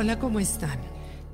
Hola, ¿cómo están?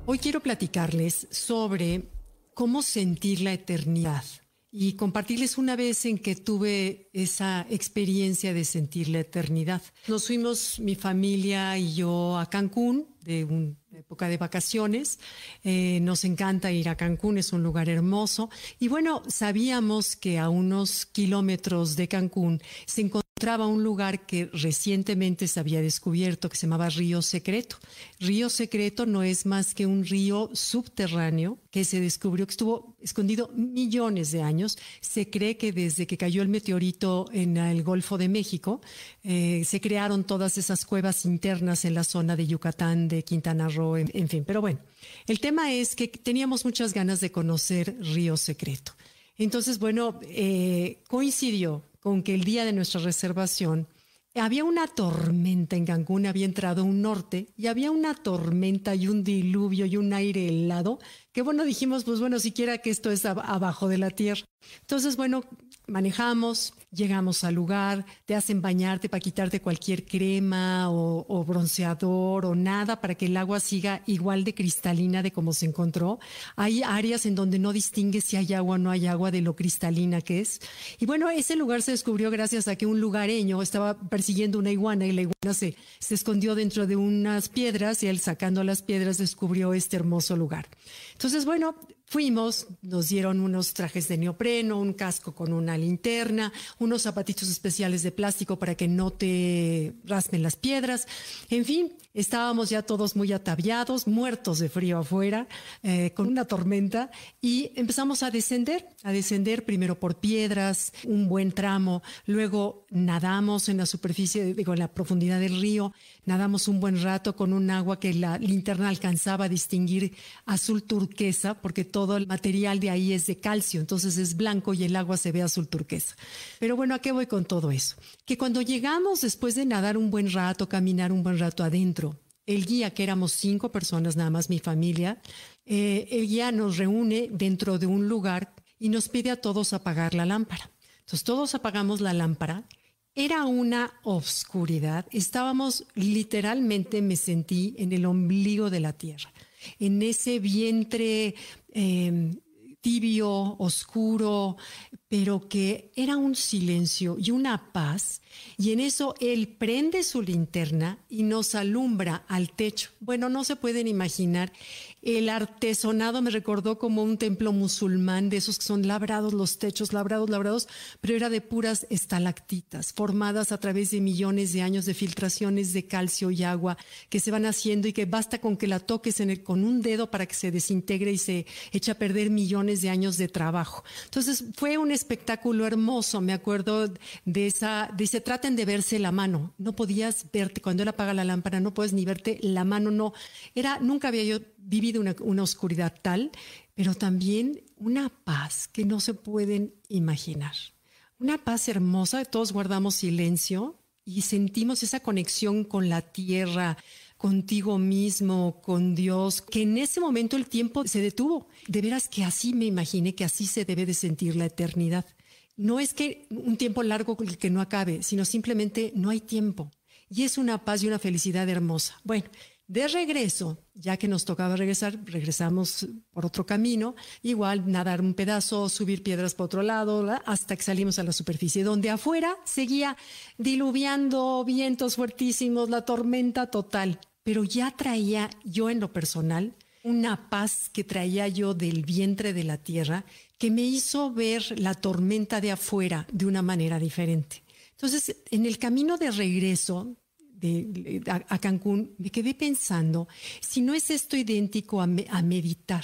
Hoy quiero platicarles sobre cómo sentir la eternidad y compartirles una vez en que tuve esa experiencia de sentir la eternidad. Nos fuimos mi familia y yo a Cancún de una época de vacaciones. Eh, nos encanta ir a Cancún, es un lugar hermoso. Y bueno, sabíamos que a unos kilómetros de Cancún se encontraba un lugar que recientemente se había descubierto que se llamaba Río Secreto. Río Secreto no es más que un río subterráneo que se descubrió que estuvo escondido millones de años. Se cree que desde que cayó el meteorito en el Golfo de México, eh, se crearon todas esas cuevas internas en la zona de Yucatán, de Quintana Roo, en, fin. Pero bueno, el tema es que teníamos muchas ganas de conocer Río Secreto. Entonces, bueno, eh, coincidió con que el día de nuestra reservación había una tormenta en Cancún, había entrado un norte y había una tormenta y un diluvio y un aire helado, que bueno, dijimos, pues bueno, siquiera que esto es abajo de la tierra. Entonces, bueno, manejamos, llegamos al lugar, te hacen bañarte para quitarte cualquier crema o, bronceador o nada para que el agua siga igual de cristalina de como se encontró. Hay áreas en donde no distingue si hay agua o no hay agua de lo cristalina que es. Y bueno, ese lugar se descubrió gracias a que un lugareño estaba persiguiendo una iguana y la iguana se, se escondió dentro de unas piedras y él sacando las piedras descubrió este hermoso lugar. Entonces, bueno, Fuimos, nos dieron unos trajes de neopreno, un casco con una linterna, unos zapatitos especiales de plástico para que no te raspen las piedras. En fin, estábamos ya todos muy ataviados, muertos de frío afuera, eh, con una tormenta, y empezamos a descender, a descender primero por piedras, un buen tramo, luego nadamos en la superficie, digo, en la profundidad del río, nadamos un buen rato con un agua que la linterna alcanzaba a distinguir azul turquesa, porque todo el material de ahí es de calcio, entonces es blanco y el agua se ve azul turquesa. Bueno, ¿a qué voy con todo eso? Que cuando llegamos después de nadar un buen rato, caminar un buen rato adentro, el guía, que éramos cinco personas nada más, mi familia, eh, el guía nos reúne dentro de un lugar y nos pide a todos apagar la lámpara. Entonces todos apagamos la lámpara. Era una oscuridad. Estábamos literalmente, me sentí en el ombligo de la tierra en ese vientre em, tibio, oscuro, pero que era un silencio y una paz. Y en eso él prende su linterna y nos alumbra al techo. Bueno, no se pueden imaginar el artesonado me recordó como un templo musulmán, de esos que son labrados los techos, labrados, labrados, pero era de puras estalactitas, formadas a través de millones de años de filtraciones de calcio y agua que se van haciendo y que basta con que la toques con un dedo para que se desintegre y se eche a perder millones de años de trabajo. Entonces fue un espectáculo hermoso, me acuerdo de esa, dice, traten de verse la mano, no podías verte, cuando él apaga la lámpara, no puedes ni verte la mano, no, era, nunca había yo vivido una, oscuridad tal, pero también una paz que no se pueden imaginar. Una paz hermosa, todos guardamos silencio y sentimos esa conexión con la tierra, contigo mismo, con Dios, que en ese momento el tiempo se detuvo. De veras que así me imaginé que así se debe de sentir la eternidad. No es que un tiempo largo que no acabe, sino simplemente no hay tiempo. Y es una paz y una felicidad hermosa. Bueno, de regreso, ya que nos tocaba regresar, regresamos por otro camino, igual nadar un pedazo, subir piedras por otro lado, hasta que salimos a la superficie, donde afuera seguía diluviando vientos fuertísimos, la tormenta total. Pero ya traía yo en lo personal una paz que traía yo del vientre de la tierra que me hizo ver la tormenta de afuera de una manera diferente. Entonces, en el camino de regreso, a, Cancún, me quedé pensando, si no es esto idéntico a, a meditar.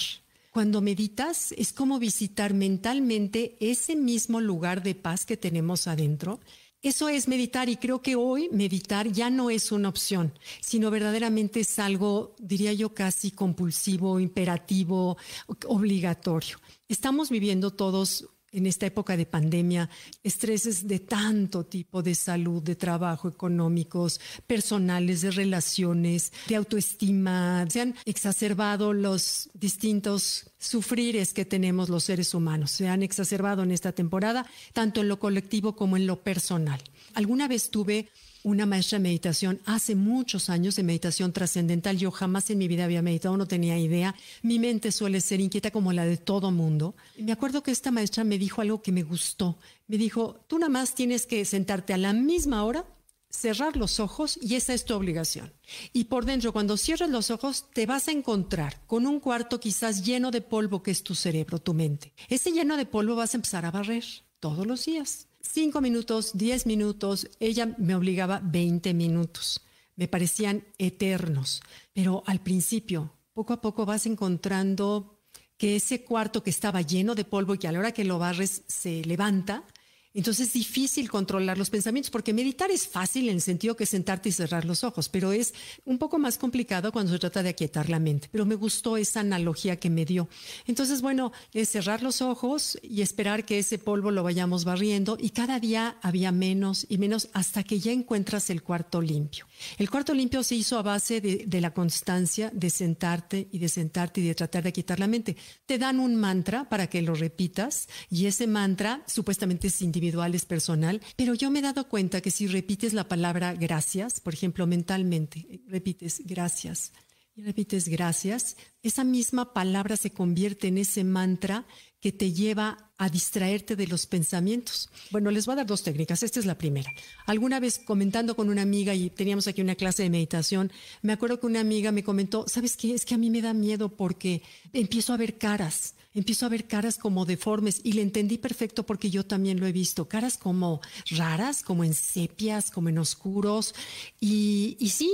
Cuando meditas es como visitar mentalmente ese mismo lugar de paz que tenemos adentro. Eso es meditar y creo que hoy meditar ya no es una opción, sino verdaderamente es algo, diría yo, casi compulsivo, imperativo, obligatorio. Estamos viviendo todos en esta época de pandemia, estreses de tanto tipo de salud, de trabajo, económicos, personales, de relaciones, de autoestima. Se han exacerbado los distintos sufrires que tenemos los seres humanos. Se han exacerbado en esta temporada, tanto en lo colectivo como en lo personal. Alguna vez tuve una maestra de meditación hace muchos años de meditación trascendental. Yo jamás en mi vida había meditado, no tenía idea. Mi mente suele ser inquieta como la de todo mundo. me acuerdo que esta maestra me dijo algo que me gustó. Me dijo, tú nada más tienes que sentarte a la misma hora cerrar los ojos y esa es tu obligación. Y por dentro, cuando cierras los ojos, te vas a encontrar con un cuarto quizás lleno de polvo que es tu cerebro, tu mente. Ese lleno de polvo vas a empezar a barrer todos los días. Cinco minutos, diez minutos, ella me obligaba 20 minutos. Me parecían eternos, pero al principio, poco a poco vas encontrando que ese cuarto que estaba lleno de polvo y que a la hora que lo barres se levanta, entonces es difícil controlar los pensamientos porque meditar es fácil en el sentido que sentarte y cerrar los ojos, pero es un poco más complicado cuando se trata de aquietar la mente. Pero me gustó esa analogía que me dio. Entonces, bueno, es cerrar los ojos y esperar que ese polvo lo vayamos barriendo y cada día había menos y menos hasta que ya encuentras el cuarto limpio. El cuarto limpio se hizo a base de, de la constancia de sentarte y de sentarte y de tratar de aquietar la mente. Te dan un mantra para que lo repitas y ese mantra supuestamente es individual individual, es personal, pero yo me he dado cuenta que si repites la palabra gracias, por ejemplo, mentalmente, repites gracias y repites gracias, esa misma palabra se convierte en ese mantra que te lleva a distraerte de los pensamientos. Bueno, les voy a dar dos técnicas. Esta es la primera. Alguna vez comentando con una amiga y teníamos aquí una clase de meditación, me acuerdo que una amiga me comentó, ¿sabes qué? Es que a mí me da miedo porque empiezo a ver caras empiezo a ver caras como deformes y le entendí perfecto porque yo también lo he visto, caras como raras, como en sepias, como en oscuros. Y, sí,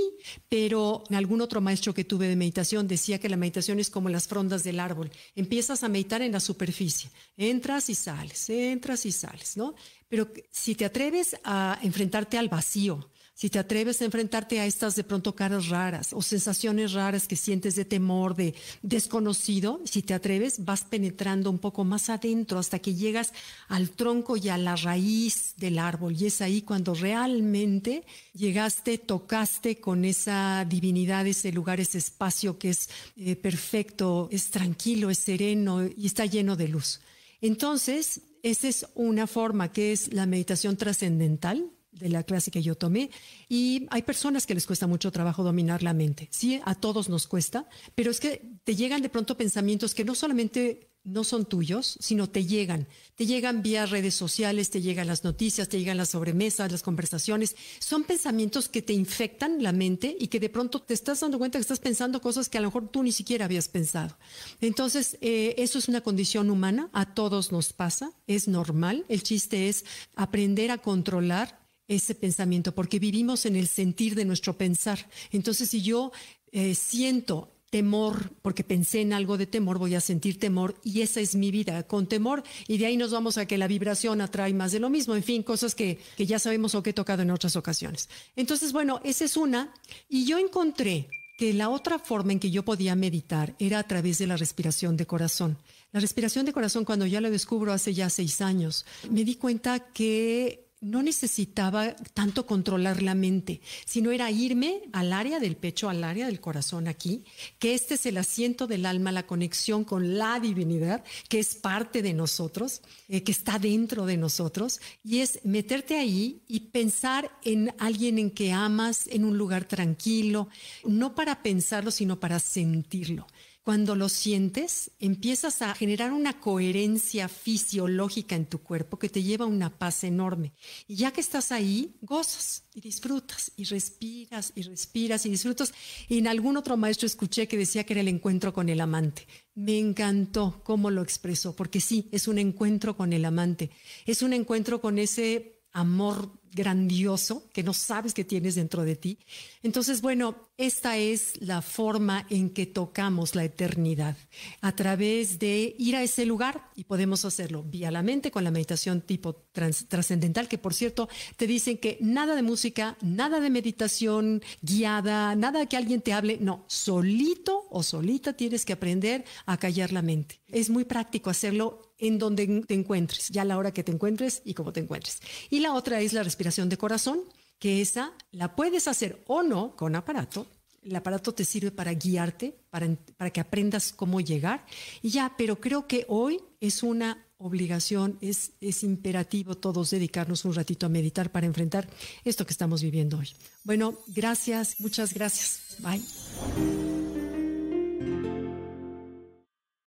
pero algún otro maestro que tuve de meditación decía que la meditación es como las frondas del árbol. Empiezas a meditar en la superficie, entras y sales, entras y sales, ¿no? Pero si te atreves a enfrentarte al vacío, si te atreves a enfrentarte a estas de pronto caras raras o sensaciones raras que sientes de temor, de desconocido, si te atreves, vas penetrando un poco más adentro hasta que llegas al tronco y a la raíz del árbol. Y es ahí cuando realmente llegaste, tocaste con esa divinidad, ese lugar, ese espacio que es eh, perfecto, es tranquilo, es sereno y está lleno de luz. Entonces, esa es una forma que es la meditación trascendental, de la clase que yo tomé y hay personas que les cuesta mucho trabajo dominar la mente. Sí, a todos nos cuesta, pero es que te llegan de pronto pensamientos que no solamente no son tuyos, sino te llegan. Te llegan vía redes sociales, te llegan las noticias, te llegan las sobremesas, las conversaciones. Son pensamientos que te infectan la mente y que de pronto te estás dando cuenta que estás pensando cosas que a lo mejor tú ni siquiera habías pensado. Entonces, eh, eso es una condición humana, a todos nos pasa, es normal. El chiste es aprender a controlar ese pensamiento, porque vivimos en el sentir de nuestro pensar. Entonces, si yo eh, siento temor, porque pensé en algo de temor, voy a sentir temor y esa es mi vida, con temor. Y de ahí nos vamos a que la vibración atrae más de lo mismo, en fin, cosas que, que ya sabemos o que he tocado en otras ocasiones. Entonces, bueno, esa es una. Y yo encontré que la otra forma en que yo podía meditar era a través de la respiración de corazón. La respiración de corazón, cuando ya la descubro hace ya seis años, me di cuenta que no necesitaba tanto controlar la mente, sino era irme al área del pecho, al área del corazón aquí, que este es el asiento del alma, la conexión con la divinidad, que es parte de nosotros, eh, que está dentro de nosotros, y es meterte ahí y pensar en alguien en que amas, en un lugar tranquilo, no para pensarlo, sino para sentirlo. Cuando lo sientes, empiezas a generar una coherencia fisiológica en tu cuerpo que te lleva a una paz enorme. Y ya que estás ahí, gozas y disfrutas y respiras y respiras y disfrutas. Y en algún otro maestro escuché que decía que era el encuentro con el amante. Me encantó cómo lo expresó, porque sí, es un encuentro con el amante. Es un encuentro con ese amor grandioso que no sabes que tienes dentro de ti. Entonces, bueno, esta es la forma en que tocamos la eternidad, a través de ir a ese lugar y podemos hacerlo vía la mente con la meditación tipo trascendental, que por cierto te dicen que nada de música, nada de meditación guiada, nada que alguien te hable, no, solito o solita tienes que aprender a callar la mente. Es muy práctico hacerlo en donde te encuentres, ya a la hora que te encuentres y cómo te encuentres. Y la otra es la respiración de corazón, que esa la puedes hacer o no con aparato. El aparato te sirve para guiarte, para, para que aprendas cómo llegar. Y ya, pero creo que hoy es una obligación, es, es imperativo todos dedicarnos un ratito a meditar para enfrentar esto que estamos viviendo hoy. Bueno, gracias, muchas gracias. Bye.